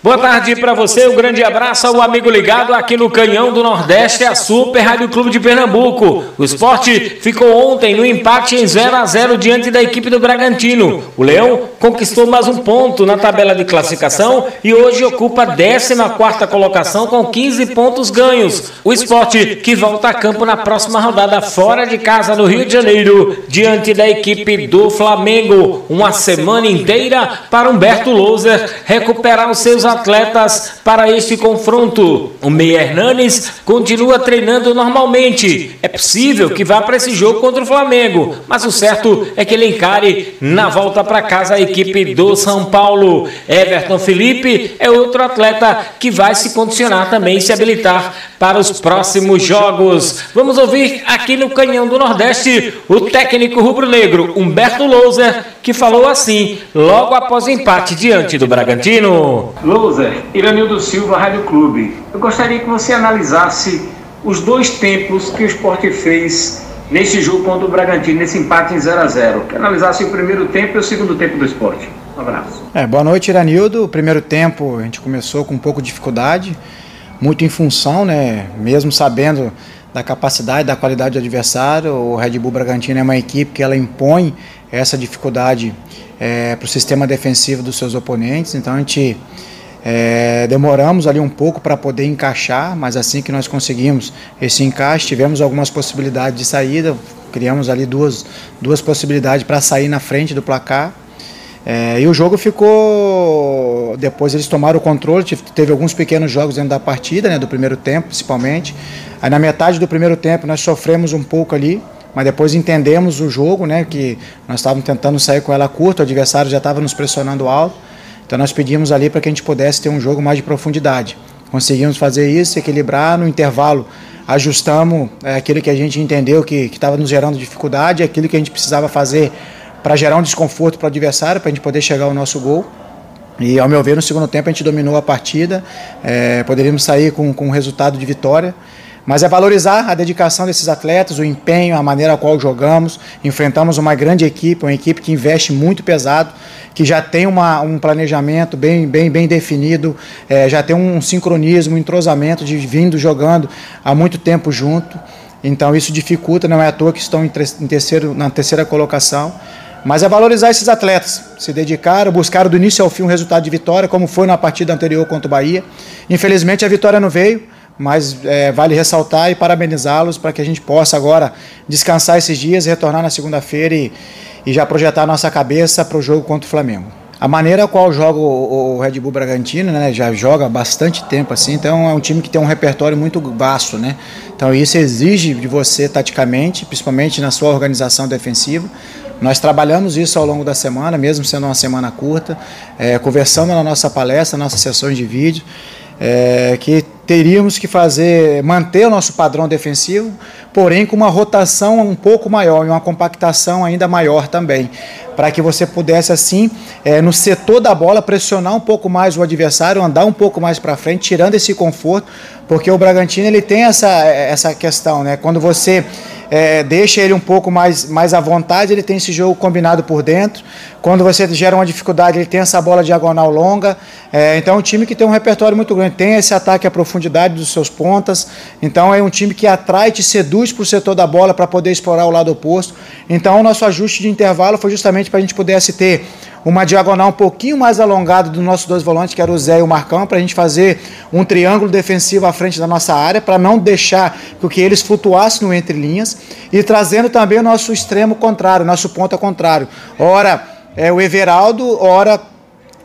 Boa tarde para você, um grande abraço ao amigo ligado aqui no Canhão do Nordeste, a Super Rádio Clube de Pernambuco. O esporte ficou ontem no empate em 0 a 0 diante da equipe do Bragantino. O Leão conquistou mais um ponto na tabela de classificação e hoje ocupa a 14 colocação com 15 pontos ganhos. O esporte que volta a campo na próxima rodada fora de casa no Rio de Janeiro, diante da equipe do Flamengo. Uma semana inteira para Humberto Louser recuperar os seus atletas para este confronto. O Meia Hernanes continua treinando normalmente. É possível que vá para esse jogo contra o Flamengo, mas o certo é que ele encare na volta para casa a equipe do São Paulo. Everton Felipe é outro atleta que vai se condicionar também e se habilitar para os próximos jogos. Vamos ouvir aqui no Canhão do Nordeste o técnico rubro-negro Humberto Louser, que falou assim logo após o empate diante do Bragantino. Louser, Iranildo Silva, Rádio Clube. Eu gostaria que você analisasse os dois tempos que o esporte fez neste jogo contra o Bragantino, nesse empate em 0 a 0 Que analisasse o primeiro tempo e o segundo tempo do esporte. Um abraço. É, boa noite, Iranildo. O primeiro tempo a gente começou com um pouco de dificuldade, muito em função, né? Mesmo sabendo da capacidade, da qualidade do adversário, o Red Bull Bragantino é uma equipe que ela impõe essa dificuldade é, para o sistema defensivo dos seus oponentes. Então a gente é, demoramos ali um pouco para poder encaixar, mas assim que nós conseguimos esse encaixe, tivemos algumas possibilidades de saída, criamos ali duas, duas possibilidades para sair na frente do placar. É, e o jogo ficou. Depois eles tomaram o controle, teve alguns pequenos jogos dentro da partida, né, do primeiro tempo principalmente. Aí na metade do primeiro tempo nós sofremos um pouco ali, mas depois entendemos o jogo, né, que nós estávamos tentando sair com ela curta, o adversário já estava nos pressionando alto. Então nós pedimos ali para que a gente pudesse ter um jogo mais de profundidade. Conseguimos fazer isso, equilibrar no intervalo. Ajustamos é, aquilo que a gente entendeu que estava nos gerando dificuldade, aquilo que a gente precisava fazer para gerar um desconforto para o adversário, para a gente poder chegar ao nosso gol. E, ao meu ver, no segundo tempo a gente dominou a partida, é, poderíamos sair com, com um resultado de vitória. Mas é valorizar a dedicação desses atletas, o empenho, a maneira qual jogamos. Enfrentamos uma grande equipe, uma equipe que investe muito pesado, que já tem uma, um planejamento bem, bem, bem definido, é, já tem um sincronismo, um entrosamento de vindo jogando há muito tempo junto. Então isso dificulta, não é à toa que estão em terceiro, na terceira colocação. Mas é valorizar esses atletas, se dedicaram, buscaram do início ao fim um resultado de vitória, como foi na partida anterior contra o Bahia. Infelizmente a vitória não veio, mas é, vale ressaltar e parabenizá-los para que a gente possa agora descansar esses dias, retornar na segunda-feira e, e já projetar nossa cabeça para o jogo contra o Flamengo. A maneira a qual joga o, o Red Bull Bragantino, né, já joga há bastante tempo assim, então é um time que tem um repertório muito vasto, né? Então isso exige de você taticamente, principalmente na sua organização defensiva. Nós trabalhamos isso ao longo da semana, mesmo sendo uma semana curta, é, conversando na nossa palestra, nossas sessões de vídeo é, que teríamos que fazer, manter o nosso padrão defensivo, porém com uma rotação um pouco maior e uma compactação ainda maior também, para que você pudesse assim, é, no setor da bola, pressionar um pouco mais o adversário, andar um pouco mais para frente, tirando esse conforto, porque o Bragantino ele tem essa, essa questão, né? Quando você é, deixa ele um pouco mais, mais à vontade, ele tem esse jogo combinado por dentro. Quando você gera uma dificuldade, ele tem essa bola diagonal longa. É, então é um time que tem um repertório muito grande, tem esse ataque à profundidade dos seus pontas. Então é um time que atrai, te seduz para o setor da bola para poder explorar o lado oposto. Então o nosso ajuste de intervalo foi justamente para a gente pudesse ter uma diagonal um pouquinho mais alongada dos nossos dois volantes, que era o Zé e o Marcão, para a gente fazer um triângulo defensivo à frente da nossa área, para não deixar que eles flutuassem no entre linhas, e trazendo também o nosso extremo contrário, nosso ponta contrário. Ora é o Everaldo, ora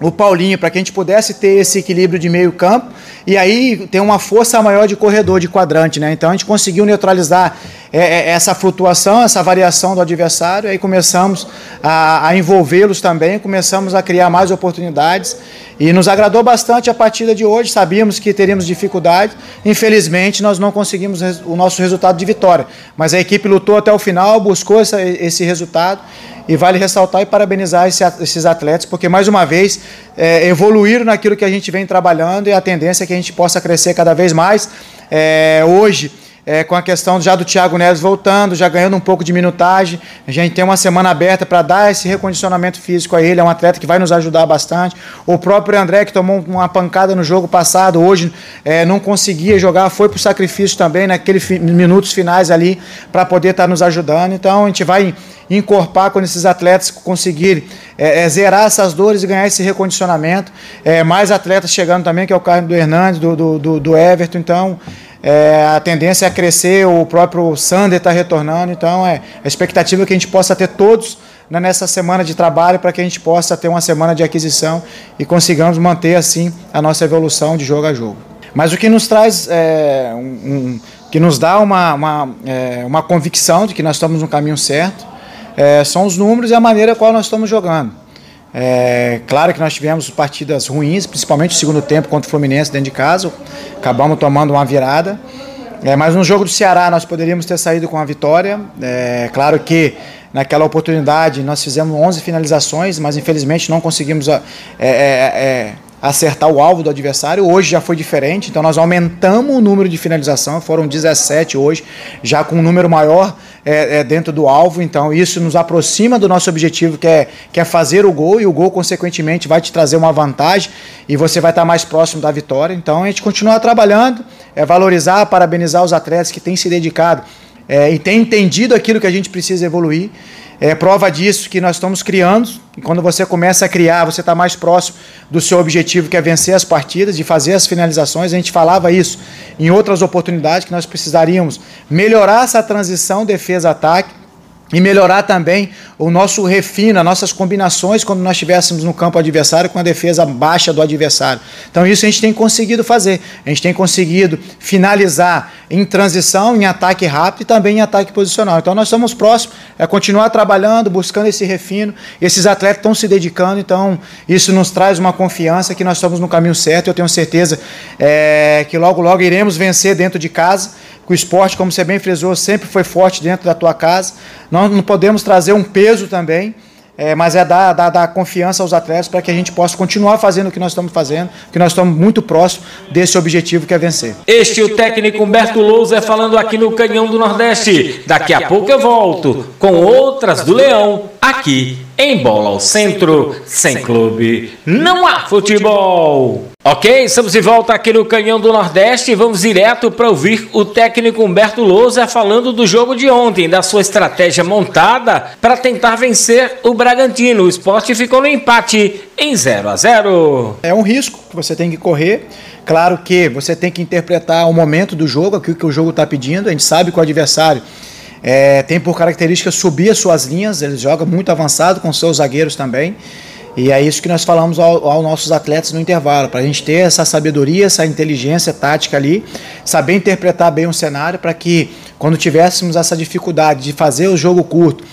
o Paulinho, para que a gente pudesse ter esse equilíbrio de meio campo. E aí ter uma força maior de corredor, de quadrante, né? Então a gente conseguiu neutralizar é, é, essa flutuação, essa variação do adversário, aí começamos a, a envolvê-los também, começamos a criar mais oportunidades. E nos agradou bastante a partida de hoje. Sabíamos que teríamos dificuldade, infelizmente nós não conseguimos o nosso resultado de vitória, mas a equipe lutou até o final, buscou essa, esse resultado e vale ressaltar e parabenizar esse, esses atletas, porque mais uma vez é, evoluíram naquilo que a gente vem trabalhando e a tendência é que a gente possa crescer cada vez mais. É, hoje é, com a questão já do Thiago Neves voltando, já ganhando um pouco de minutagem. A gente tem uma semana aberta para dar esse recondicionamento físico a ele. É um atleta que vai nos ajudar bastante. O próprio André, que tomou uma pancada no jogo passado, hoje é, não conseguia jogar, foi para o sacrifício também naqueles fi minutos finais ali para poder estar tá nos ajudando. Então a gente vai encorpar quando esses atletas conseguirem é, é, zerar essas dores e ganhar esse recondicionamento. É, mais atletas chegando também, que é o Carlos do Hernandes, do, do, do Everton. Então, é, a tendência é crescer, o próprio Sander está retornando, então é a expectativa é que a gente possa ter todos né, nessa semana de trabalho para que a gente possa ter uma semana de aquisição e consigamos manter assim a nossa evolução de jogo a jogo. Mas o que nos traz, é, um, um, que nos dá uma, uma, é, uma convicção de que nós estamos no caminho certo, é, são os números e a maneira qual nós estamos jogando. É, claro que nós tivemos partidas ruins, principalmente o segundo tempo contra o Fluminense dentro de casa, acabamos tomando uma virada. É, mas no jogo do Ceará nós poderíamos ter saído com a vitória. É, claro que naquela oportunidade nós fizemos 11 finalizações, mas infelizmente não conseguimos é, é, é, acertar o alvo do adversário. Hoje já foi diferente, então nós aumentamos o número de finalização, foram 17 hoje, já com um número maior é, é, dentro do alvo. Então isso nos aproxima do nosso objetivo, que é, que é fazer o gol, e o gol, consequentemente, vai te trazer uma vantagem e você vai estar mais próximo da vitória. Então a gente continua trabalhando, é valorizar, parabenizar os atletas que têm se dedicado é, e têm entendido aquilo que a gente precisa evoluir. É prova disso que nós estamos criando, e quando você começa a criar, você está mais próximo do seu objetivo, que é vencer as partidas e fazer as finalizações. A gente falava isso em outras oportunidades, que nós precisaríamos melhorar essa transição defesa-ataque e melhorar também o nosso refino, as nossas combinações quando nós estivéssemos no campo adversário com a defesa baixa do adversário. Então isso a gente tem conseguido fazer. A gente tem conseguido finalizar em transição, em ataque rápido e também em ataque posicional. Então nós estamos próximos, é continuar trabalhando, buscando esse refino. Esses atletas estão se dedicando, então isso nos traz uma confiança que nós estamos no caminho certo. Eu tenho certeza é, que logo, logo iremos vencer dentro de casa o esporte, como você bem frisou, sempre foi forte dentro da tua casa. Nós não podemos trazer um peso também, é, mas é dar, dar, dar confiança aos atletas para que a gente possa continuar fazendo o que nós estamos fazendo, que nós estamos muito próximos desse objetivo que é vencer. Este é o técnico Humberto Lousa falando aqui no Canhão do Nordeste. Daqui a pouco eu volto com outras do Leão, aqui em Bola ao Centro, sem clube, não há futebol. Ok, estamos de volta aqui no Canhão do Nordeste e vamos direto para ouvir o técnico Humberto Lousa falando do jogo de ontem, da sua estratégia montada para tentar vencer o Bragantino. O esporte ficou no empate em 0 a 0 É um risco que você tem que correr. Claro que você tem que interpretar o momento do jogo, aquilo que o jogo está pedindo. A gente sabe que o adversário é, tem por característica subir as suas linhas, ele joga muito avançado com seus zagueiros também. E é isso que nós falamos aos ao nossos atletas no intervalo, para a gente ter essa sabedoria, essa inteligência tática ali, saber interpretar bem o cenário, para que quando tivéssemos essa dificuldade de fazer o jogo curto,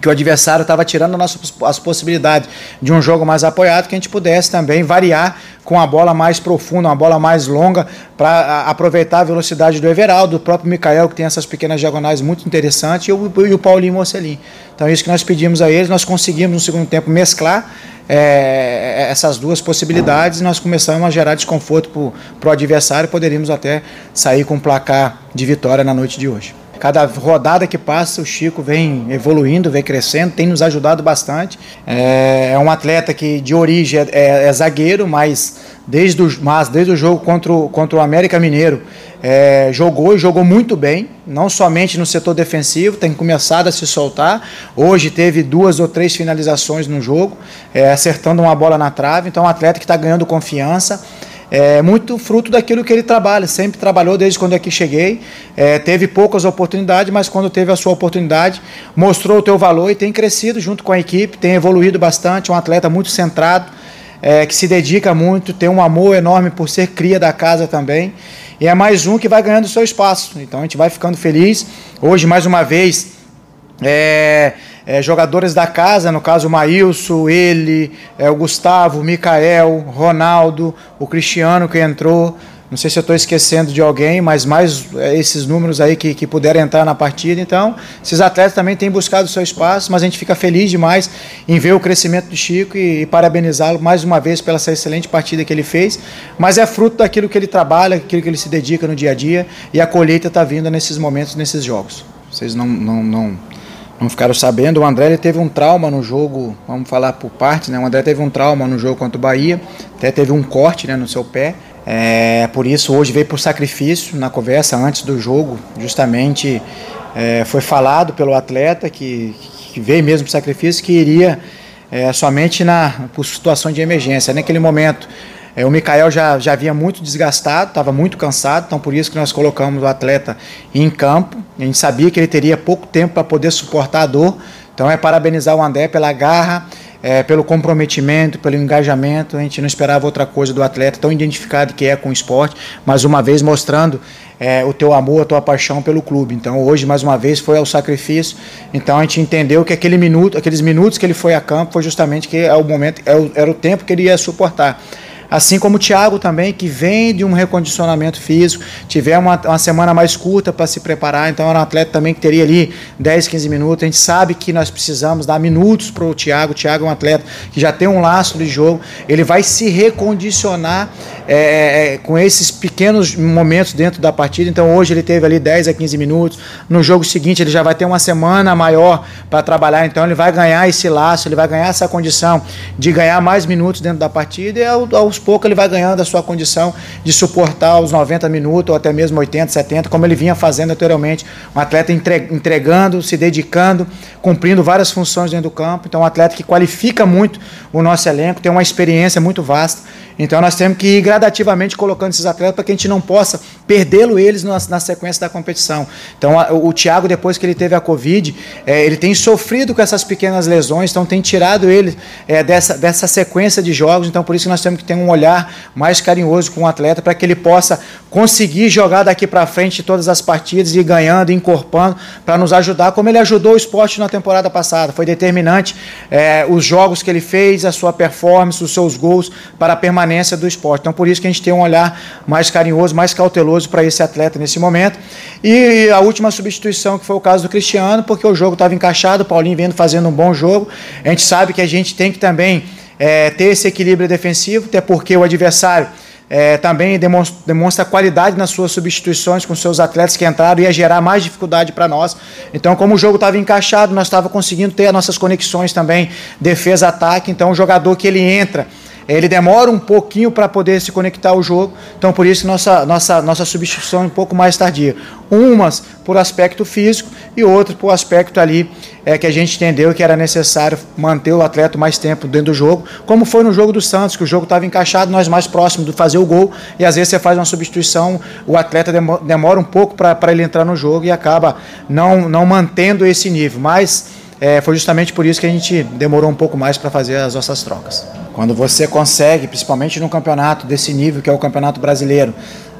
que o adversário estava tirando a nossa, as possibilidades de um jogo mais apoiado, que a gente pudesse também variar com a bola mais profunda, uma bola mais longa, para aproveitar a velocidade do Everaldo, do próprio Mikael, que tem essas pequenas diagonais muito interessantes, e o, e o Paulinho Mocelin. Então é isso que nós pedimos a eles, nós conseguimos no segundo tempo mesclar é, essas duas possibilidades e nós começamos a gerar desconforto para o adversário poderíamos até sair com um placar de vitória na noite de hoje. Cada rodada que passa, o Chico vem evoluindo, vem crescendo, tem nos ajudado bastante. É, é um atleta que de origem é, é, é zagueiro, mas desde o, mas desde o jogo contra o, contra o América Mineiro é, jogou e jogou muito bem, não somente no setor defensivo, tem começado a se soltar. Hoje teve duas ou três finalizações no jogo, é, acertando uma bola na trave. Então, é um atleta que está ganhando confiança é muito fruto daquilo que ele trabalha, sempre trabalhou desde quando aqui cheguei, é, teve poucas oportunidades, mas quando teve a sua oportunidade, mostrou o teu valor e tem crescido junto com a equipe, tem evoluído bastante, um atleta muito centrado, é, que se dedica muito, tem um amor enorme por ser cria da casa também, e é mais um que vai ganhando seu espaço, então a gente vai ficando feliz, hoje mais uma vez, é, é, jogadores da casa, no caso o Maílson, ele, é, o Gustavo, o Mikael, Ronaldo, o Cristiano que entrou, Não sei se eu estou esquecendo de alguém, mas mais é, esses números aí que, que puderam entrar na partida. Então, esses atletas também têm buscado o seu espaço, mas a gente fica feliz demais em ver o crescimento do Chico e, e parabenizá-lo mais uma vez pela essa excelente partida que ele fez. Mas é fruto daquilo que ele trabalha, aquilo que ele se dedica no dia a dia e a colheita está vindo nesses momentos, nesses jogos. Vocês não, não, não, não ficaram sabendo, o André teve um trauma no jogo, vamos falar por parte, né? O André teve um trauma no jogo contra o Bahia, até teve um corte né, no seu pé. É, por isso hoje veio por sacrifício na conversa antes do jogo, justamente é, foi falado pelo atleta que, que veio mesmo por sacrifício que iria é, somente na por situações de emergência. Naquele momento é, o Mikael já, já vinha muito desgastado, estava muito cansado, então por isso que nós colocamos o atleta em campo. A gente sabia que ele teria pouco tempo para poder suportar a dor, então é parabenizar o André pela garra é, pelo comprometimento, pelo engajamento. A gente não esperava outra coisa do atleta, tão identificado que é com o esporte, mais uma vez mostrando é, o teu amor, a tua paixão pelo clube. Então hoje, mais uma vez, foi ao sacrifício. Então a gente entendeu que aquele minuto, aqueles minutos que ele foi a campo foi justamente que é o momento, é era o tempo que ele ia suportar. Assim como o Thiago também, que vem de um recondicionamento físico, tiver uma, uma semana mais curta para se preparar, então era um atleta também que teria ali 10, 15 minutos. A gente sabe que nós precisamos dar minutos para o Thiago. O Thiago é um atleta que já tem um laço de jogo, ele vai se recondicionar é, é, é, com esses pequenos momentos dentro da partida. Então hoje ele teve ali 10 a 15 minutos. No jogo seguinte ele já vai ter uma semana maior para trabalhar, então ele vai ganhar esse laço, ele vai ganhar essa condição de ganhar mais minutos dentro da partida e aos aos poucos ele vai ganhando a sua condição de suportar os 90 minutos ou até mesmo 80, 70, como ele vinha fazendo anteriormente. Um atleta entregando, se dedicando, cumprindo várias funções dentro do campo. Então, um atleta que qualifica muito o nosso elenco, tem uma experiência muito vasta. Então, nós temos que ir gradativamente colocando esses atletas para que a gente não possa perdê-lo eles na, na, sequência da competição. Então, a, o, Thiago, depois que ele teve a Covid, é, ele tem sofrido com essas pequenas lesões, então tem tirado ele é, dessa, dessa sequência de jogos. Então, por isso que nós temos que ter um olhar mais carinhoso com o atleta para que ele possa conseguir jogar daqui para frente todas as partidas e ganhando, encorpando, para nos ajudar, como ele ajudou o esporte na temporada passada. Foi determinante é, os jogos que ele fez, a sua performance, os seus gols para a permanência do esporte. Então, por isso que a gente tem um olhar mais carinhoso, mais cauteloso para esse atleta nesse momento. E a última substituição, que foi o caso do Cristiano, porque o jogo estava encaixado, o Paulinho vendo fazendo um bom jogo. A gente sabe que a gente tem que também é, ter esse equilíbrio defensivo, até porque o adversário é, também demonstra, demonstra, qualidade nas suas substituições com seus atletas que entraram, ia gerar mais dificuldade para nós. Então, como o jogo estava encaixado, nós estávamos conseguindo ter as nossas conexões também, defesa-ataque. Então, o jogador que ele entra ele demora um pouquinho para poder se conectar ao jogo, então por isso nossa, nossa, nossa substituição é um pouco mais tardia. Umas por aspecto físico e outras por aspecto ali é, que a gente entendeu que era necessário manter o atleta mais tempo dentro do jogo, como foi no jogo do Santos, que o jogo estava encaixado, nós mais próximos de fazer o gol, e às vezes você faz uma substituição, o atleta demora um pouco para ele entrar no jogo e acaba não, não mantendo esse nível. Mas é, foi justamente por isso que a gente demorou um pouco mais para fazer as nossas trocas. Quando você consegue, principalmente no campeonato desse nível que é o campeonato brasileiro,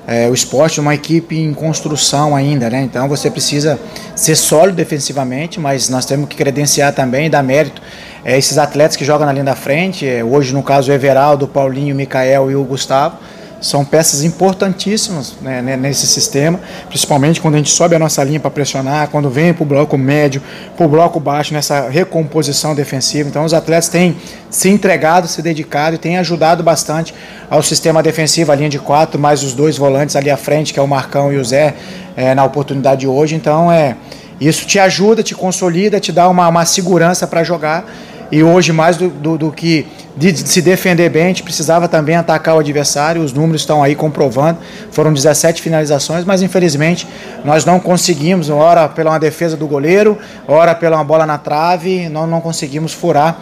é, o esporte é uma equipe em construção ainda, né? Então você precisa ser sólido defensivamente, mas nós temos que credenciar também e dar mérito é, esses atletas que jogam na linha da frente. É, hoje, no caso, o Everaldo, o Paulinho, o Mikael e o Gustavo são peças importantíssimas né, nesse sistema, principalmente quando a gente sobe a nossa linha para pressionar, quando vem para o bloco médio, para o bloco baixo, nessa recomposição defensiva. Então, os atletas têm se entregado, se dedicado e têm ajudado bastante ao sistema defensivo, a linha de quatro, mais os dois volantes ali à frente, que é o Marcão e o Zé, é, na oportunidade de hoje. Então, é, isso te ajuda, te consolida, te dá uma, uma segurança para jogar e hoje, mais do, do, do que de, de se defender bem, a gente precisava também atacar o adversário. Os números estão aí comprovando. Foram 17 finalizações, mas infelizmente nós não conseguimos, ora pela uma defesa do goleiro, ora pela uma bola na trave, nós não conseguimos furar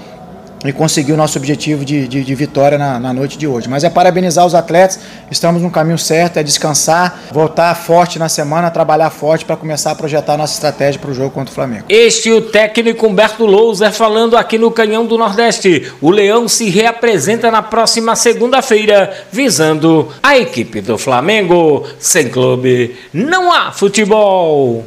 e conseguir o nosso objetivo de, de, de vitória na, na, noite de hoje. Mas é parabenizar os atletas, estamos no caminho certo, é descansar, voltar forte na semana, trabalhar forte para começar a projetar a nossa estratégia para o jogo contra o Flamengo. Este é o técnico Humberto Louser falando aqui no Canhão do Nordeste. O Leão se reapresenta na próxima segunda-feira, visando a equipe do Flamengo. Sem clube, não há futebol.